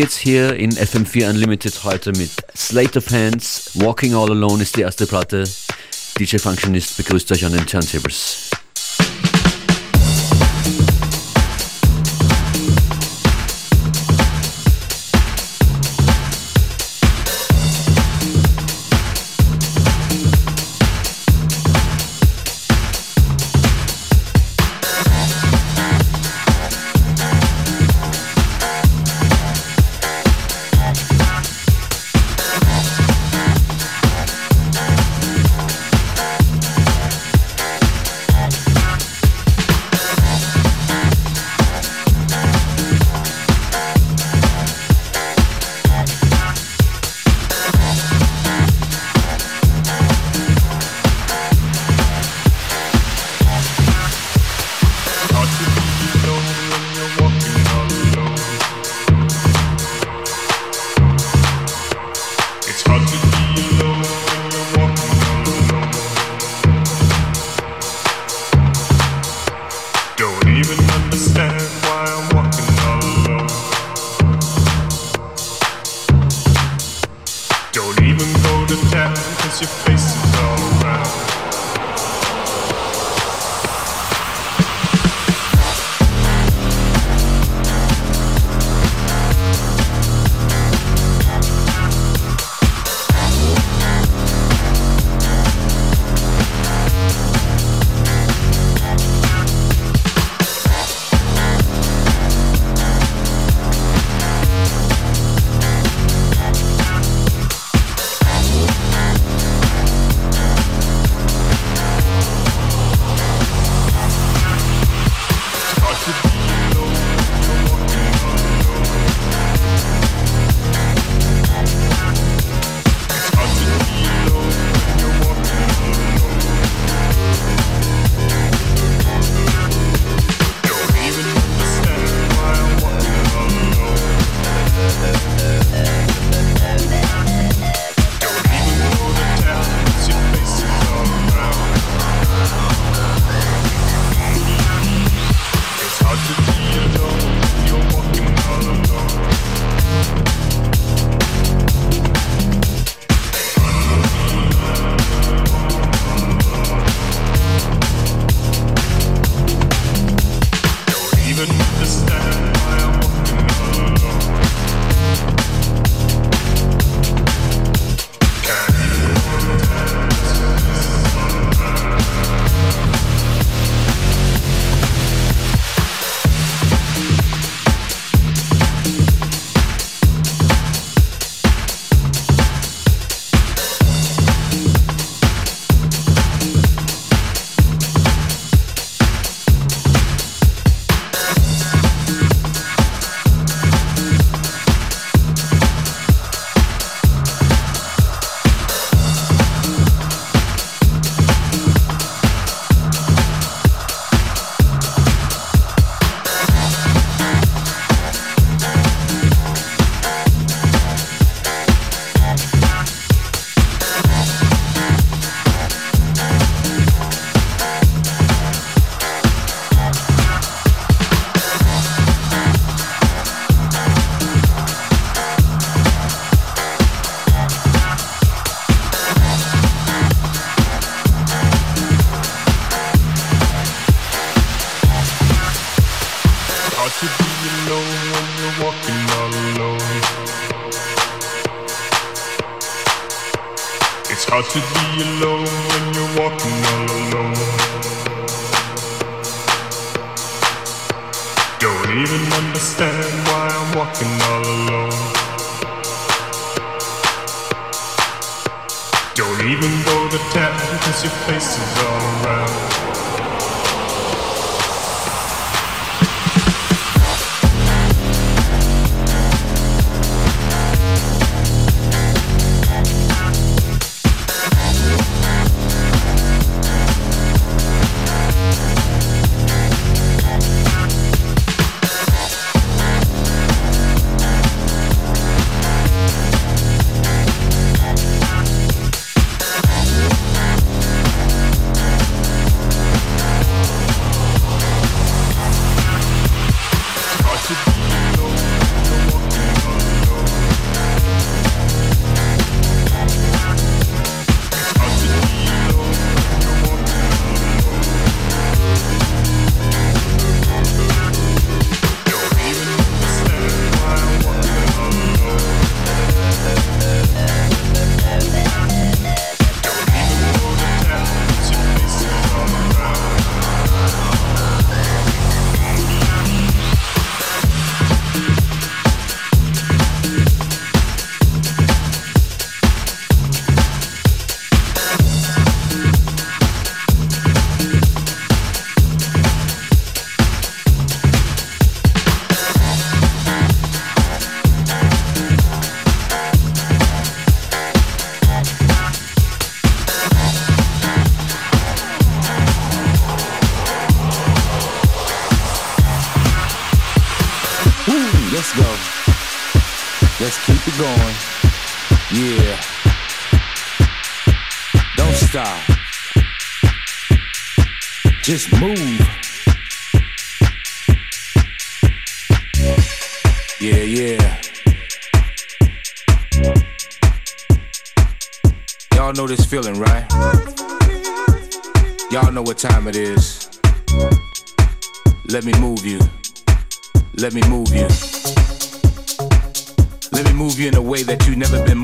geht's hier in FM4 Unlimited heute mit Slate of Hands. Walking All Alone ist die erste Platte. DJ Functionist begrüßt euch an den Turntables.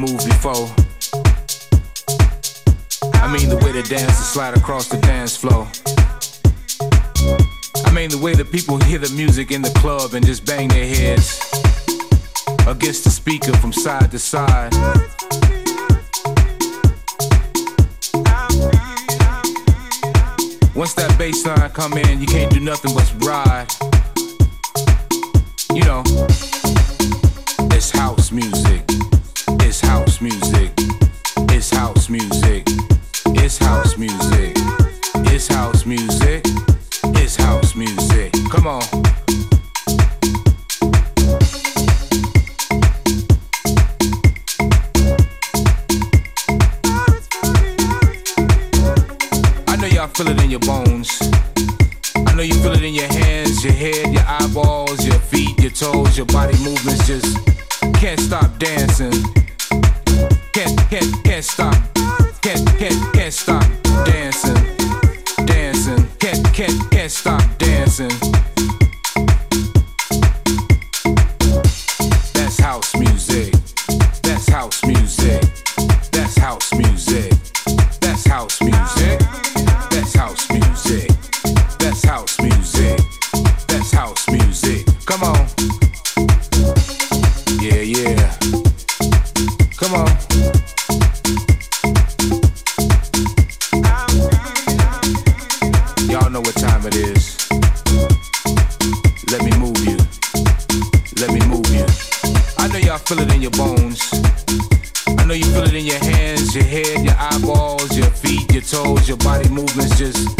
Moved before. I mean the way the dancers slide across the dance floor. I mean the way the people hear the music in the club and just bang their heads against the speaker from side to side. Once that bass line come in, you can't do nothing but ride. You know, it's house music. Music. Feel it in your bones. I know you feel it in your hands, your head, your eyeballs, your feet, your toes, your body movements just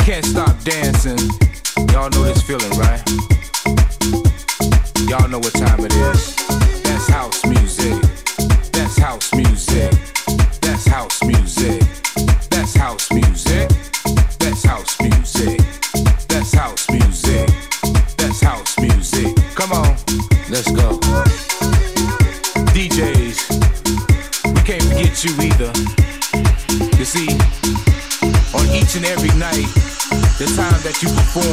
can't stop dancing. Y'all know this feeling, right? Y'all know what time it is. That's house music. That's house music. Each and every night, the time that you perform,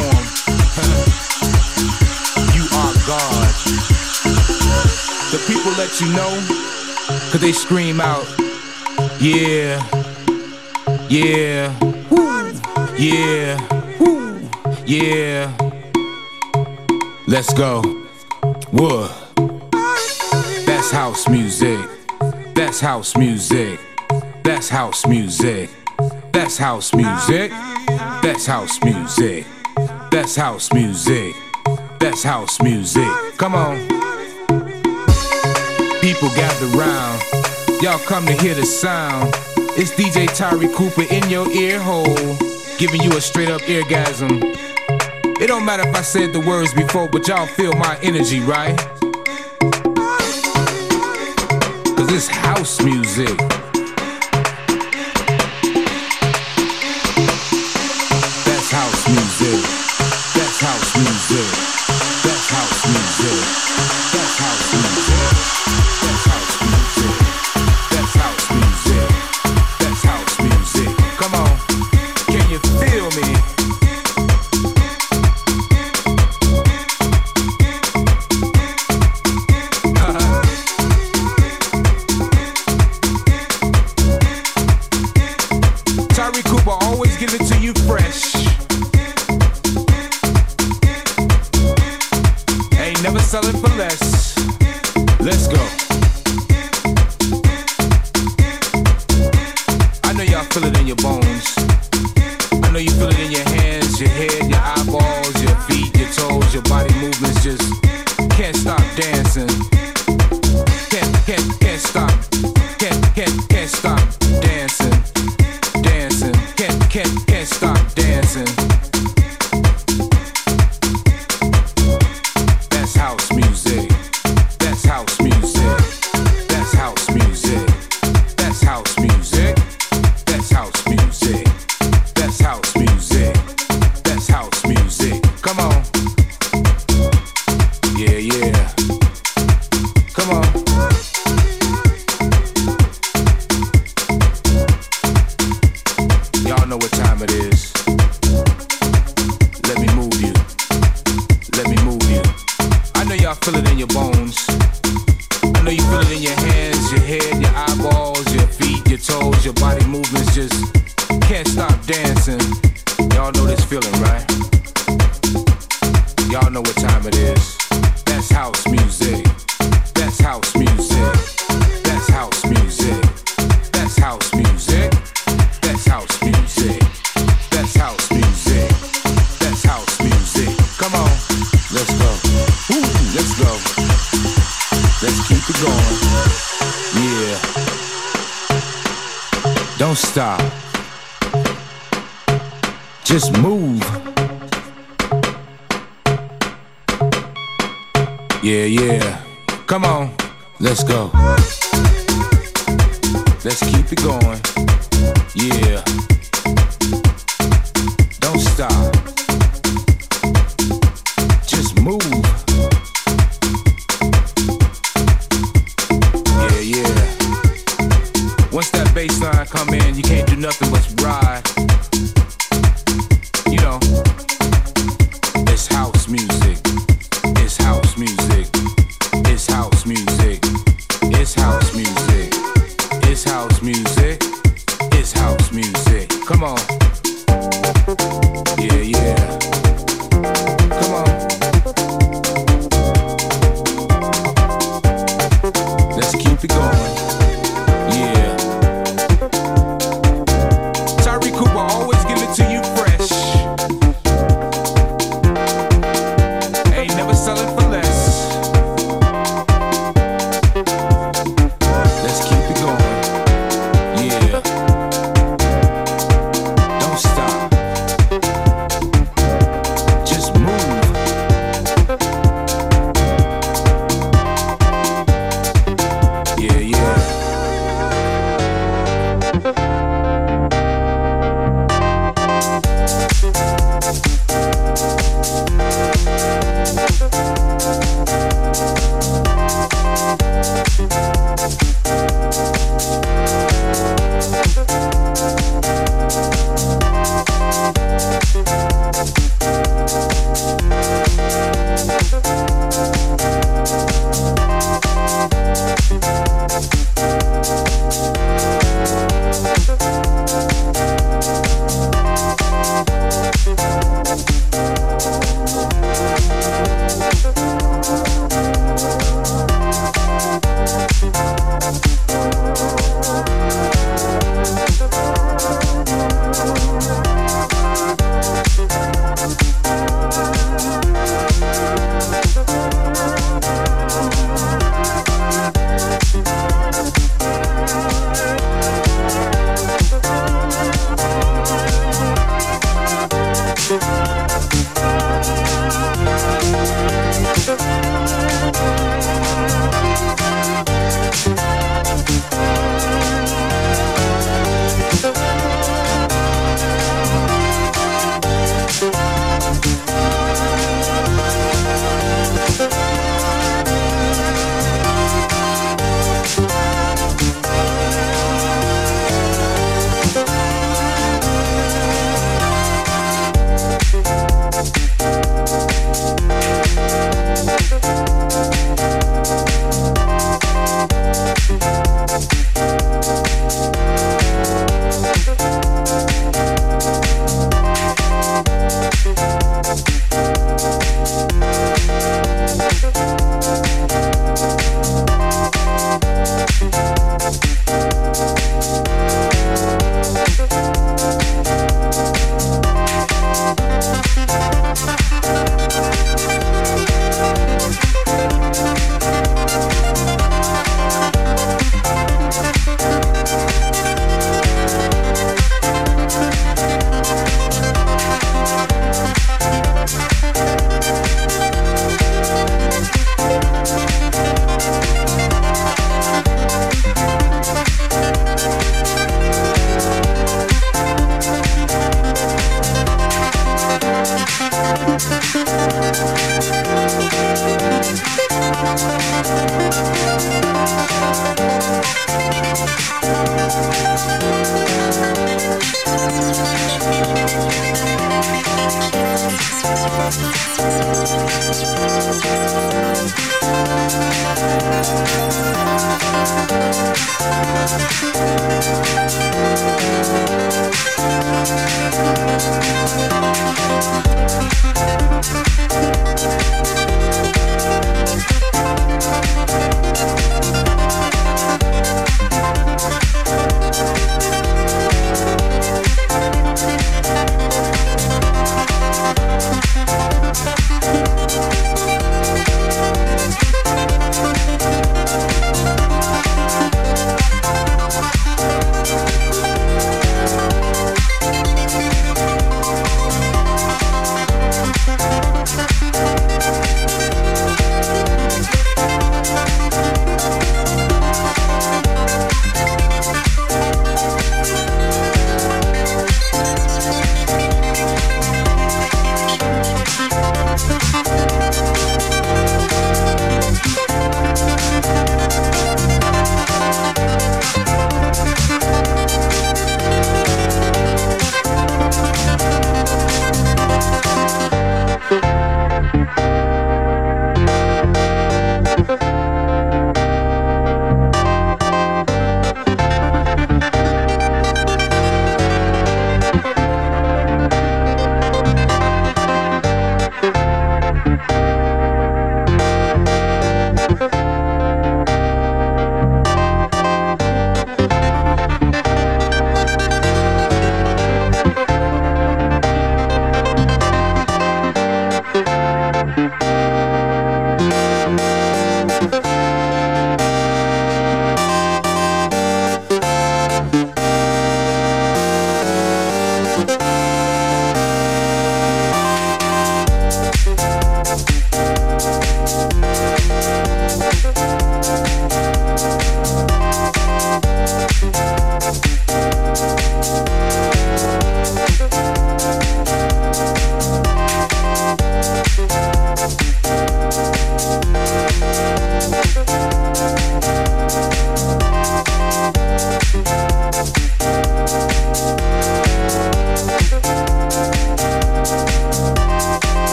you are God. The people let you know, cause they scream out, yeah, yeah, woo, yeah, woo, yeah. Let's go. What? That's house music. That's house music. That's house music. That's house music. That's house music. That's house music. That's house music. Come on. People gather round. Y'all come to hear the sound. It's DJ Tyree Cooper in your ear hole, giving you a straight up eargasm. It don't matter if I said the words before, but y'all feel my energy, right? Cause it's house music. Music. That's house music. That's house music. stop. Just move. Yeah, yeah. Come on, let's go. Let's keep it going. Yeah.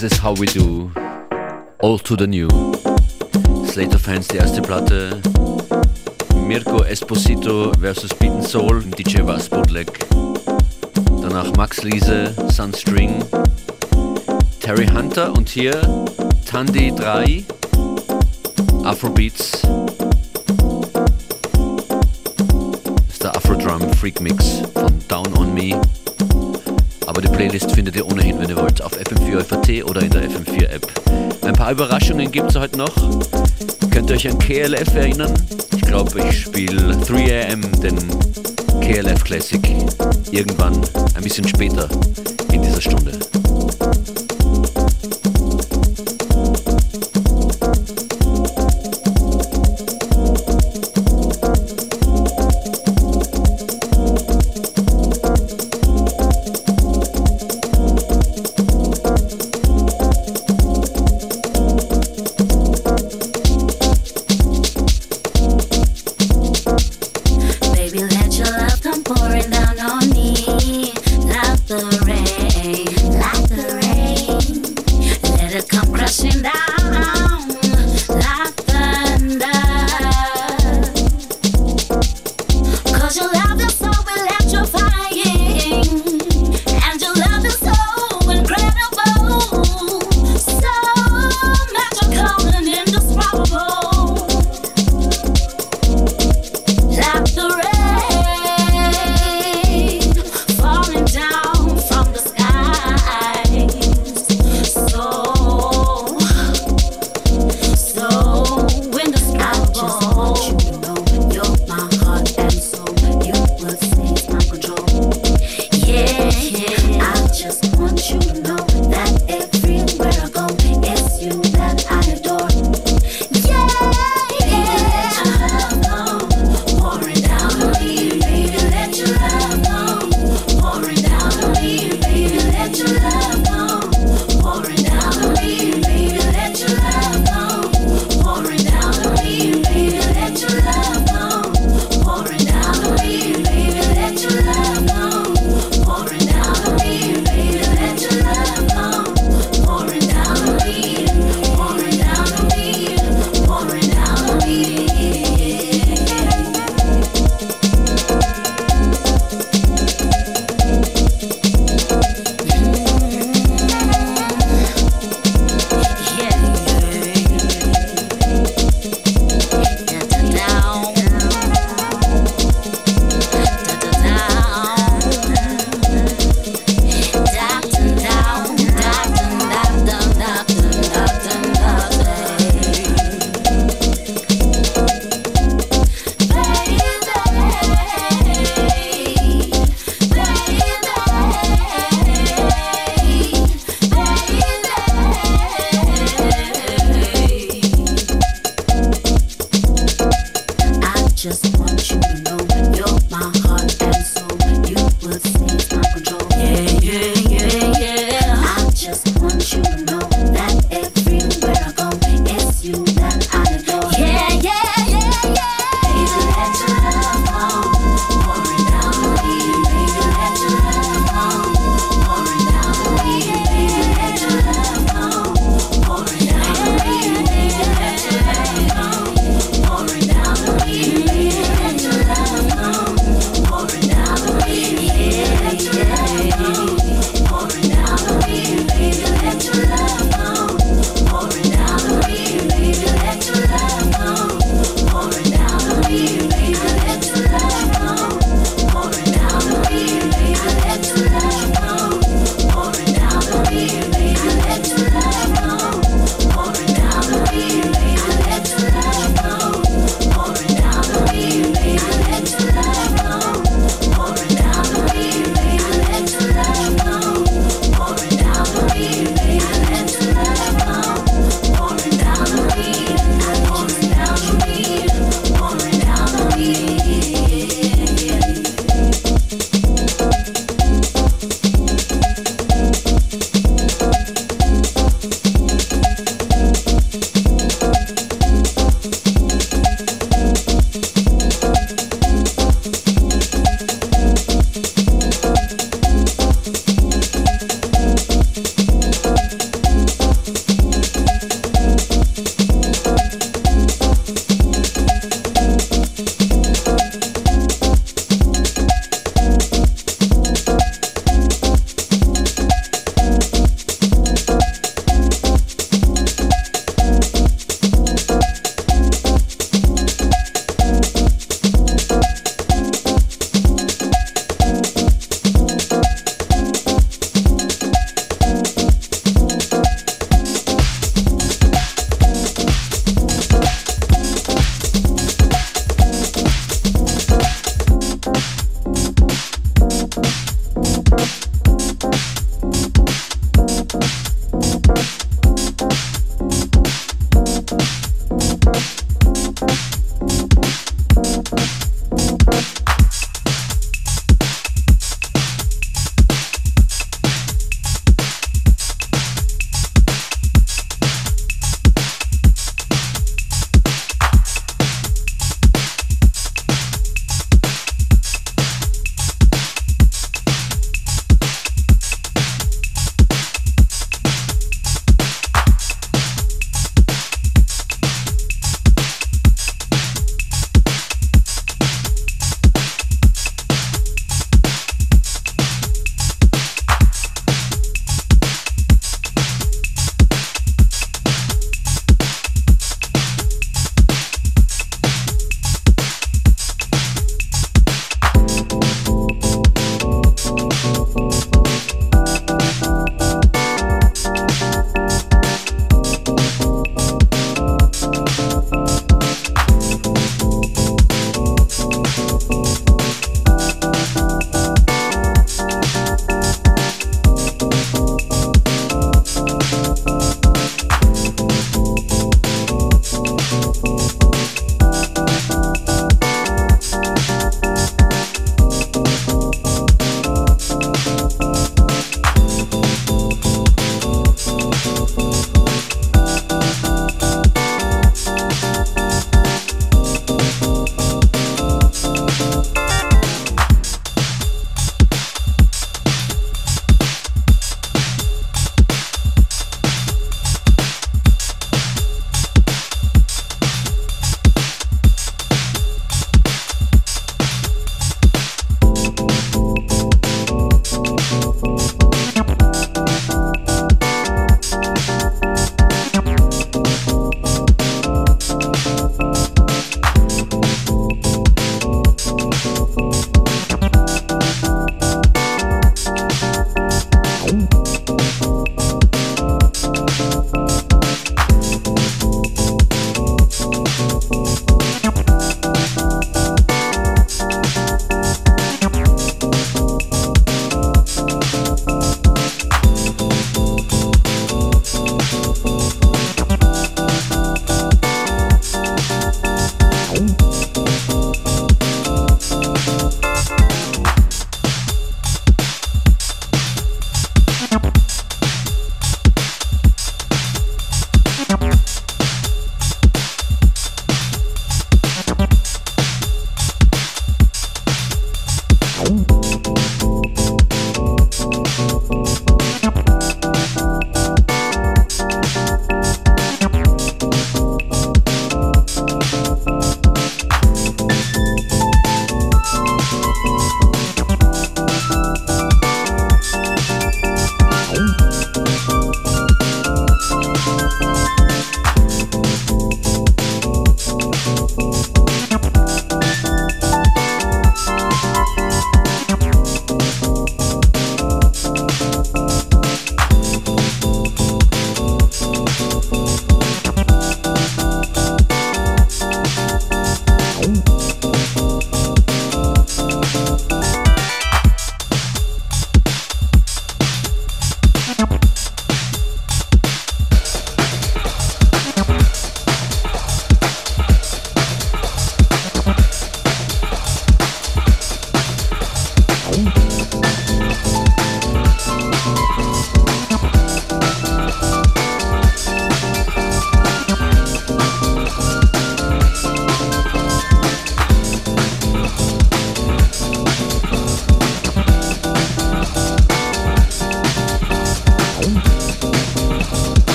This is how we do. All to the new. Slater Fans, die erste Platte. Mirko Esposito versus Beaten Soul, DJ Was Bootleg. Danach Max Liese, Sunstring. Terry Hunter und hier Tandy 3, Afrobeats. Das ist der Afro-Drum Freak Mix von Down on Me. Playlist findet ihr ohnehin, wenn ihr wollt, auf FM4FAT oder in der FM4-App. Ein paar Überraschungen gibt es heute noch. Könnt ihr euch an KLF erinnern? Ich glaube, ich spiele 3am, den KLF Classic, irgendwann ein bisschen später in dieser Stunde.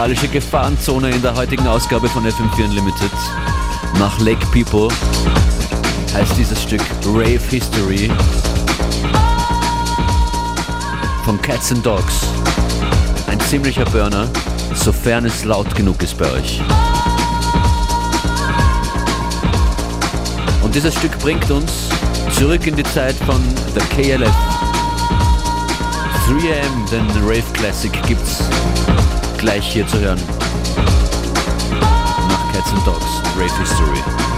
Musikalische Gefahrenzone in der heutigen Ausgabe von FM4 Unlimited. Nach Lake People heißt dieses Stück Rave History von Cats and Dogs. Ein ziemlicher Burner, sofern es laut genug ist bei euch. Und dieses Stück bringt uns zurück in die Zeit von The KLF. 3am, den Rave Classic gibt's gleich hier zu hören. Nach Cats and Dogs, Rave History.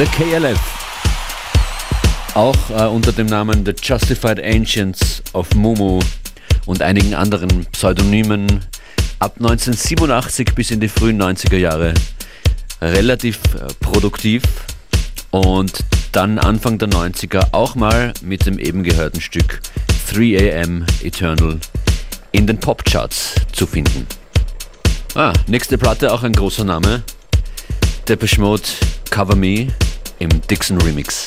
The KLF. Auch äh, unter dem Namen The Justified Ancients of Mumu und einigen anderen Pseudonymen ab 1987 bis in die frühen 90er Jahre relativ äh, produktiv und dann Anfang der 90er auch mal mit dem eben gehörten Stück 3am Eternal in den Popcharts zu finden. Ah, nächste Platte auch ein großer Name. Depeche Mode Cover Me im Dixon Remix.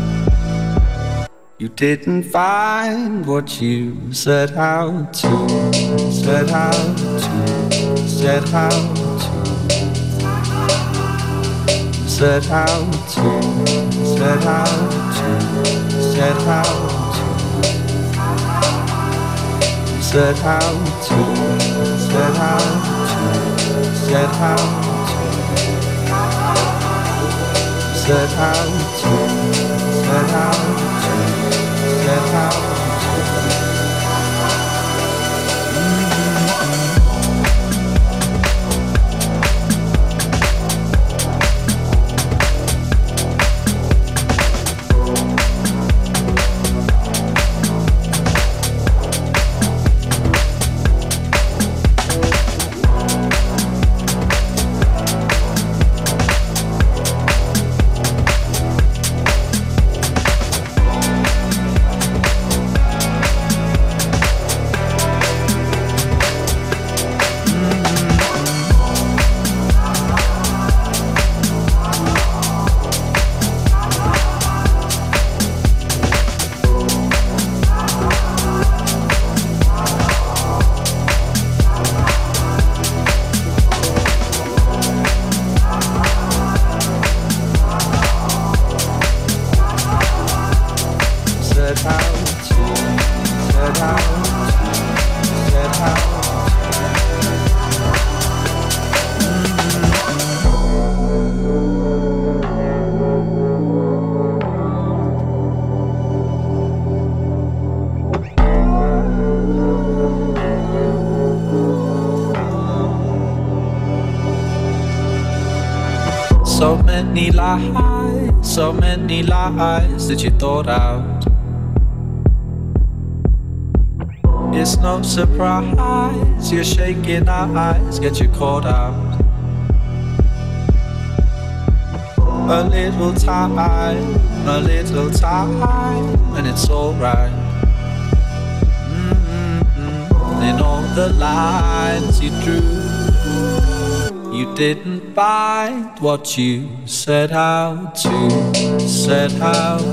you didn't find what you set out to said how to, said how to, said how to, said how to, said how to. said how to, said how to, said how to, said how to, said their town. That you thought out. It's no surprise you're shaking our eyes get you caught out. A little time, a little time, and it's alright. Mm-hmm. In all the lines you drew you didn't find what you set out to, set out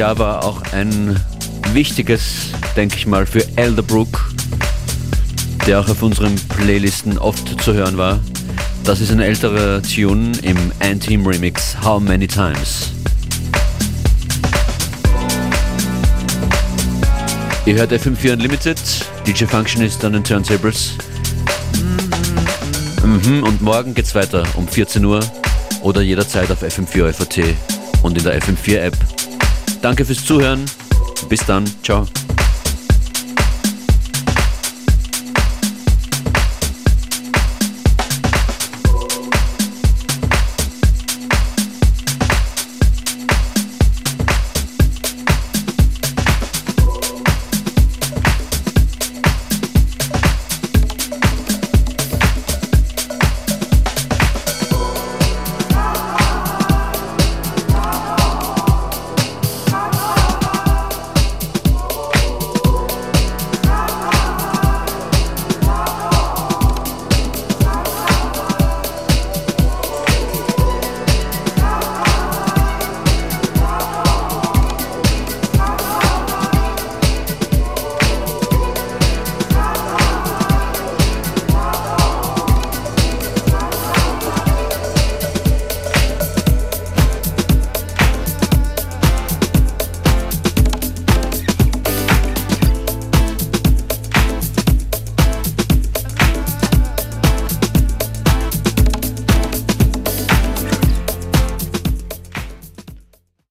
Jahr war auch ein wichtiges, denke ich mal, für Elderbrook, der auch auf unseren Playlisten oft zu hören war. Das ist ein älterer Tune im Anteam Remix How Many Times. Ihr hört FM4 Unlimited, DJ Function ist an den Turntables. Mhm, und morgen geht's weiter um 14 Uhr oder jederzeit auf FM4 FAT und in der FM4 App Danke fürs Zuhören. Bis dann. Ciao.